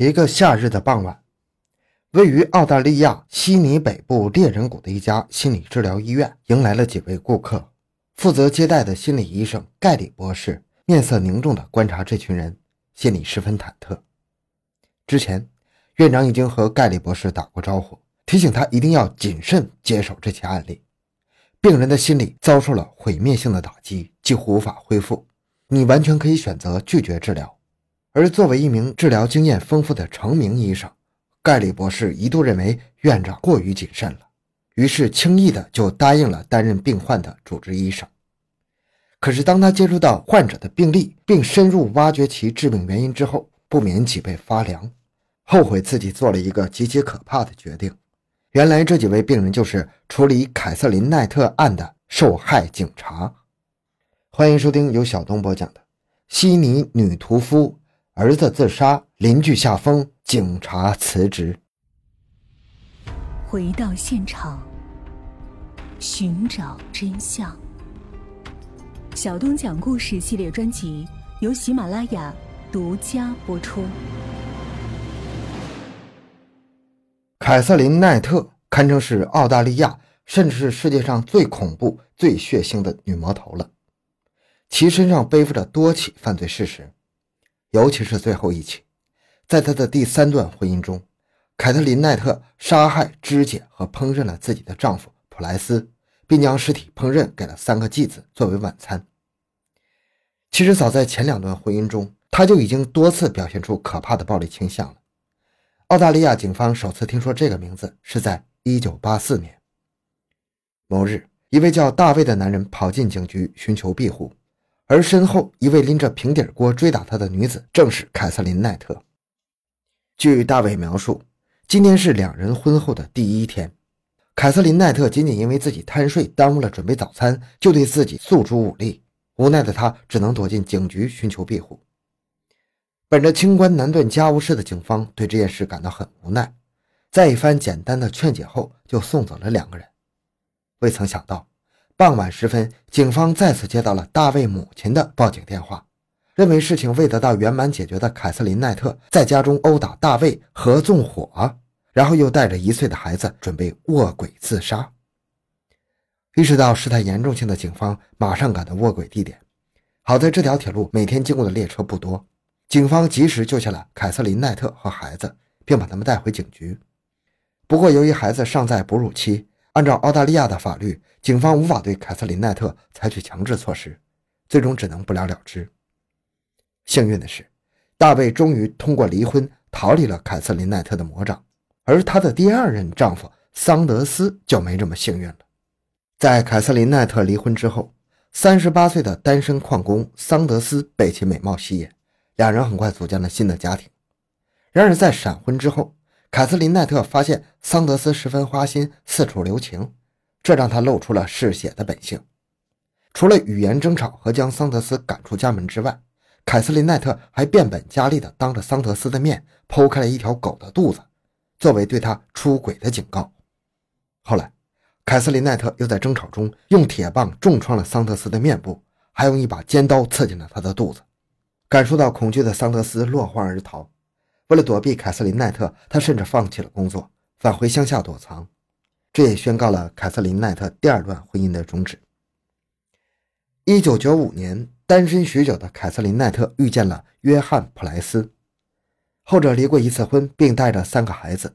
一个夏日的傍晚，位于澳大利亚悉尼北部猎人谷的一家心理治疗医院迎来了几位顾客。负责接待的心理医生盖里博士面色凝重地观察这群人，心里十分忐忑。之前，院长已经和盖里博士打过招呼，提醒他一定要谨慎接手这起案例。病人的心理遭受了毁灭性的打击，几乎无法恢复。你完全可以选择拒绝治疗。而作为一名治疗经验丰富的成名医生，盖里博士一度认为院长过于谨慎了，于是轻易的就答应了担任病患的主治医生。可是当他接触到患者的病历，并深入挖掘其致命原因之后，不免脊背发凉，后悔自己做了一个极其可怕的决定。原来这几位病人就是处理凯瑟琳奈特案的受害警察。欢迎收听由小东播讲的《悉尼女屠夫》。儿子自杀，邻居下疯，警察辞职。回到现场，寻找真相。小东讲故事系列专辑由喜马拉雅独家播出。凯瑟琳·奈特堪称是澳大利亚，甚至是世界上最恐怖、最血腥的女魔头了。其身上背负着多起犯罪事实。尤其是最后一起，在她的第三段婚姻中，凯特琳·奈特杀害、肢解和烹饪了自己的丈夫普莱斯，并将尸体烹饪给了三个继子作为晚餐。其实，早在前两段婚姻中，他就已经多次表现出可怕的暴力倾向了。澳大利亚警方首次听说这个名字是在1984年。某日，一位叫大卫的男人跑进警局寻求庇护。而身后一位拎着平底锅追打他的女子，正是凯瑟琳·奈特。据大卫描述，今天是两人婚后的第一天。凯瑟琳·奈特仅仅因为自己贪睡，耽误了准备早餐，就对自己诉诸武力。无奈的他只能躲进警局寻求庇护。本着清官难断家务事的警方对这件事感到很无奈，在一番简单的劝解后，就送走了两个人。未曾想到。傍晚时分，警方再次接到了大卫母亲的报警电话，认为事情未得到圆满解决的凯瑟琳·奈特在家中殴打大卫和纵火，然后又带着一岁的孩子准备卧轨自杀。意识到事态严重性的警方马上赶到卧轨地点。好在这条铁路每天经过的列车不多，警方及时救下了凯瑟琳·奈特和孩子，并把他们带回警局。不过，由于孩子尚在哺乳期。按照澳大利亚的法律，警方无法对凯瑟琳·奈特采取强制措施，最终只能不了了之。幸运的是，大卫终于通过离婚逃离了凯瑟琳·奈特的魔掌，而她的第二任丈夫桑德斯就没这么幸运了。在凯瑟琳·奈特离婚之后，三十八岁的单身矿工桑德斯被其美貌吸引，两人很快组建了新的家庭。然而，在闪婚之后，凯瑟琳·奈特发现桑德斯十分花心，四处留情，这让他露出了嗜血的本性。除了语言争吵和将桑德斯赶出家门之外，凯瑟琳·奈特还变本加厉地当着桑德斯的面剖开了一条狗的肚子，作为对他出轨的警告。后来，凯瑟琳·奈特又在争吵中用铁棒重创了桑德斯的面部，还用一把尖刀刺进了他的肚子。感受到恐惧的桑德斯落荒而逃。为了躲避凯瑟琳·奈特，他甚至放弃了工作，返回乡下躲藏。这也宣告了凯瑟琳·奈特第二段婚姻的终止。一九九五年，单身许久的凯瑟琳·奈特遇见了约翰·普莱斯，后者离过一次婚，并带着三个孩子。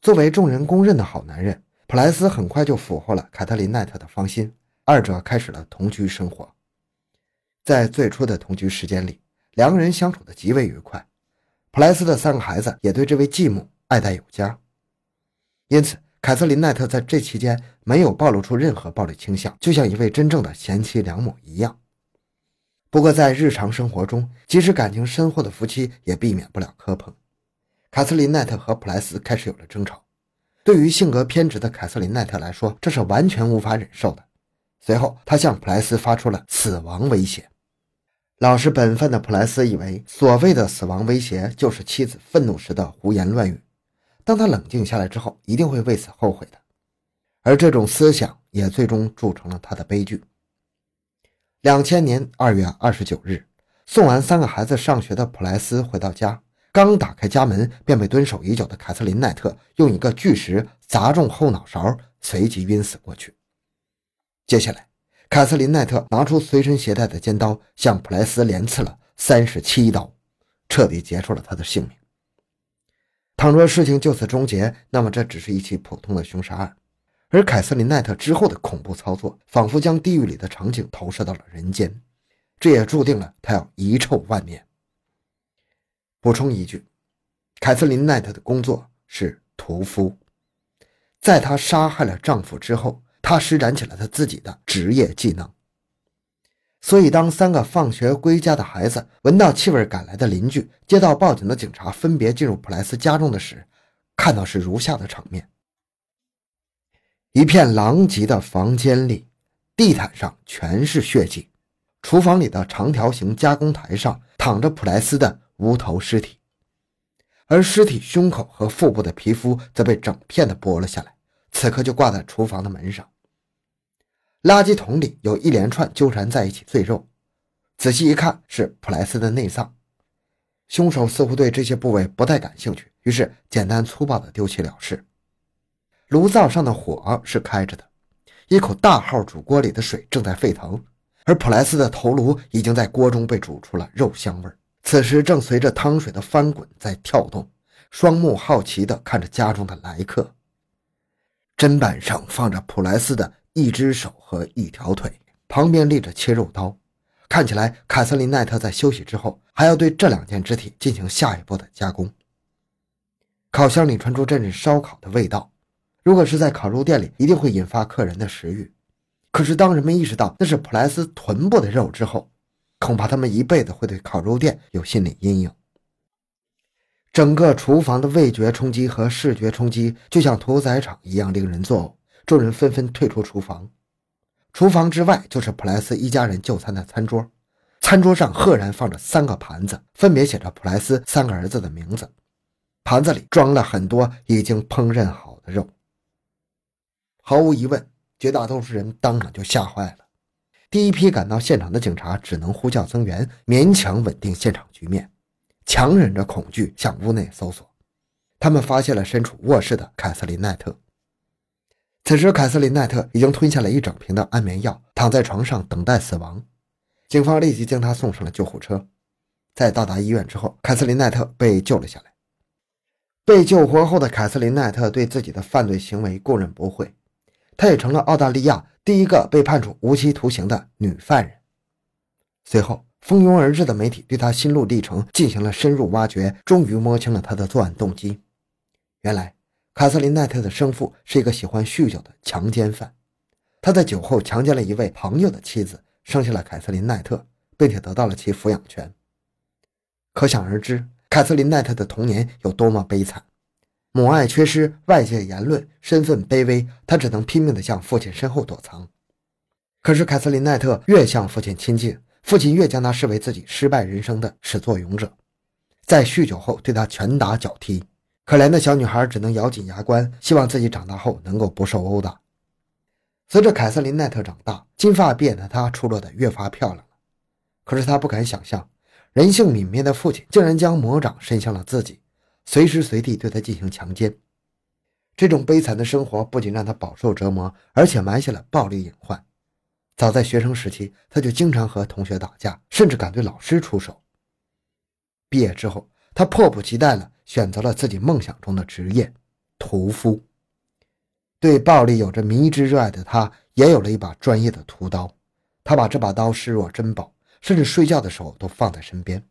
作为众人公认的好男人，普莱斯很快就俘获了凯特琳·奈特的芳心，二者开始了同居生活。在最初的同居时间里，两个人相处的极为愉快。普莱斯的三个孩子也对这位继母爱戴有加，因此凯瑟琳·奈特在这期间没有暴露出任何暴力倾向，就像一位真正的贤妻良母一样。不过，在日常生活中，即使感情深厚的夫妻也避免不了磕碰。凯瑟琳·奈特和普莱斯开始有了争吵，对于性格偏执的凯瑟琳·奈特来说，这是完全无法忍受的。随后，他向普莱斯发出了死亡威胁。老实本分的普莱斯以为，所谓的死亡威胁就是妻子愤怒时的胡言乱语。当他冷静下来之后，一定会为此后悔的。而这种思想也最终铸成了他的悲剧。两千年二月二十九日，送完三个孩子上学的普莱斯回到家，刚打开家门，便被蹲守已久的凯瑟琳·奈特用一个巨石砸中后脑勺，随即晕死过去。接下来，凯瑟琳·奈特拿出随身携带的尖刀，向普莱斯连刺了三十七刀，彻底结束了他的性命。倘若事情就此终结，那么这只是一起普通的凶杀案。而凯瑟琳·奈特之后的恐怖操作，仿佛将地狱里的场景投射到了人间，这也注定了他要遗臭万年。补充一句，凯瑟琳·奈特的工作是屠夫，在她杀害了丈夫之后，他施展起了他自己的职业技能。所以，当三个放学归家的孩子闻到气味赶来的邻居，接到报警的警察，分别进入普莱斯家中的时，看到是如下的场面：一片狼藉的房间里，地毯上全是血迹；厨房里的长条形加工台上躺着普莱斯的无头尸体，而尸体胸口和腹部的皮肤则被整片的剥了下来，此刻就挂在厨房的门上。垃圾桶里有一连串纠缠在一起碎肉，仔细一看是普莱斯的内脏。凶手似乎对这些部位不太感兴趣，于是简单粗暴地丢弃了事。炉灶上的火是开着的，一口大号煮锅里的水正在沸腾，而普莱斯的头颅已经在锅中被煮出了肉香味儿此时正随着汤水的翻滚在跳动，双目好奇地看着家中的来客。砧板上放着普莱斯的。一只手和一条腿，旁边立着切肉刀，看起来凯瑟琳·奈特在休息之后还要对这两件肢体进行下一步的加工。烤箱里传出阵阵烧烤的味道，如果是在烤肉店里，一定会引发客人的食欲。可是当人们意识到那是普莱斯臀部的肉之后，恐怕他们一辈子会对烤肉店有心理阴影。整个厨房的味觉冲击和视觉冲击，就像屠宰场一样令人作呕。众人纷纷退出厨房，厨房之外就是普莱斯一家人就餐的餐桌，餐桌上赫然放着三个盘子，分别写着普莱斯三个儿子的名字，盘子里装了很多已经烹饪好的肉。毫无疑问，绝大多数人当场就吓坏了。第一批赶到现场的警察只能呼叫增援，勉强稳定现场局面，强忍着恐惧向屋内搜索。他们发现了身处卧室的凯瑟琳·奈特。此时，凯瑟琳·奈特已经吞下了一整瓶的安眠药，躺在床上等待死亡。警方立即将她送上了救护车。在到达医院之后，凯瑟琳·奈特被救了下来。被救活后的凯瑟琳·奈特对自己的犯罪行为供认不讳，她也成了澳大利亚第一个被判处无期徒刑的女犯人。随后，蜂拥而至的媒体对她心路历程进行了深入挖掘，终于摸清了她的作案动机。原来，卡瑟琳·奈特的生父是一个喜欢酗酒的强奸犯，他在酒后强奸了一位朋友的妻子，生下了凯瑟琳·奈特，并且得到了其抚养权。可想而知，凯瑟琳·奈特的童年有多么悲惨。母爱缺失，外界言论，身份卑微，他只能拼命地向父亲身后躲藏。可是，凯瑟琳·奈特越向父亲亲近，父亲越将他视为自己失败人生的始作俑者，在酗酒后对他拳打脚踢。可怜的小女孩只能咬紧牙关，希望自己长大后能够不受殴打。随着凯瑟琳·奈特长大，金发碧眼的她出落得越发漂亮了。可是她不敢想象，人性泯灭的父亲竟然将魔掌伸向了自己，随时随地对她进行强奸。这种悲惨的生活不仅让她饱受折磨，而且埋下了暴力隐患。早在学生时期，她就经常和同学打架，甚至敢对老师出手。毕业之后，他迫不及待了。选择了自己梦想中的职业——屠夫。对暴力有着迷之热爱的他，也有了一把专业的屠刀。他把这把刀视若珍宝，甚至睡觉的时候都放在身边。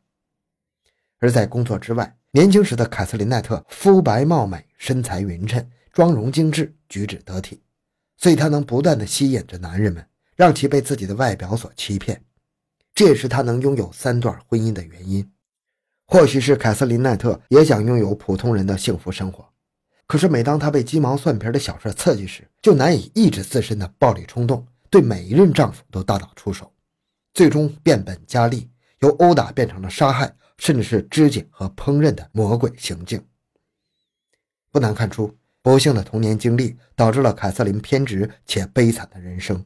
而在工作之外，年轻时的凯瑟琳·奈特肤白貌美，身材匀称，妆容精致，举止得体，所以她能不断地吸引着男人们，让其被自己的外表所欺骗。这也是她能拥有三段婚姻的原因。或许是凯瑟琳·奈特也想拥有普通人的幸福生活，可是每当她被鸡毛蒜皮的小事刺激时，就难以抑制自身的暴力冲动，对每一任丈夫都大打出手，最终变本加厉，由殴打变成了杀害，甚至是肢解和烹饪的魔鬼行径。不难看出，不幸的童年经历导致了凯瑟琳偏执且悲惨的人生。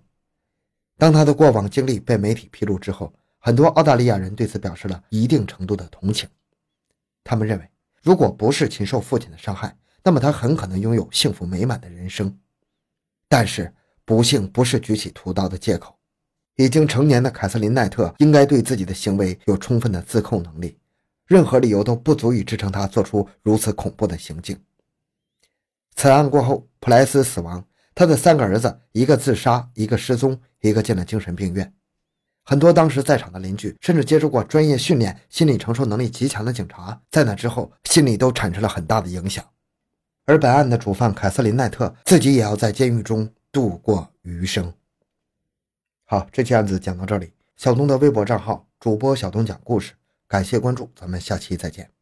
当她的过往经历被媒体披露之后，很多澳大利亚人对此表示了一定程度的同情。他们认为，如果不是禽兽父亲的伤害，那么他很可能拥有幸福美满的人生。但是，不幸不是举起屠刀的借口。已经成年的凯瑟琳·奈特应该对自己的行为有充分的自控能力，任何理由都不足以支撑他做出如此恐怖的行径。此案过后，普莱斯死亡，他的三个儿子，一个自杀，一个失踪，一个进了精神病院。很多当时在场的邻居，甚至接受过专业训练、心理承受能力极强的警察，在那之后心理都产生了很大的影响。而本案的主犯凯瑟琳·奈特自己也要在监狱中度过余生。好，这期案子讲到这里。小东的微博账号主播小东讲故事，感谢关注，咱们下期再见。